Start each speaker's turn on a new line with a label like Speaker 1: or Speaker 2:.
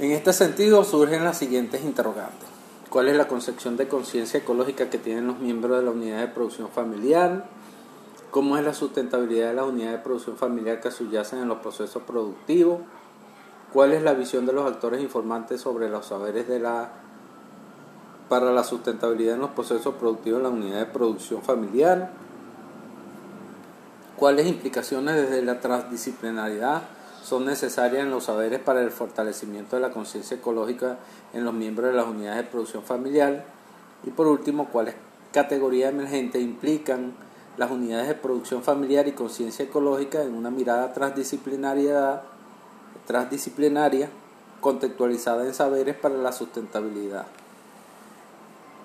Speaker 1: En este sentido surgen las siguientes interrogantes. ¿Cuál es la concepción de conciencia ecológica que tienen los miembros de la unidad de producción familiar? ¿Cómo es la sustentabilidad de la unidad de producción familiar que subyacen en los procesos productivos? ¿Cuál es la visión de los actores informantes sobre los saberes de la para la sustentabilidad en los procesos productivos en la unidad de producción familiar? ¿Cuáles implicaciones desde la transdisciplinariedad son necesarias en los saberes para el fortalecimiento de la conciencia ecológica en los miembros de las unidades de producción familiar? Y por último, ¿cuáles categorías emergentes implican las unidades de producción familiar y conciencia ecológica en una mirada transdisciplinaria, transdisciplinaria contextualizada en saberes para la sustentabilidad?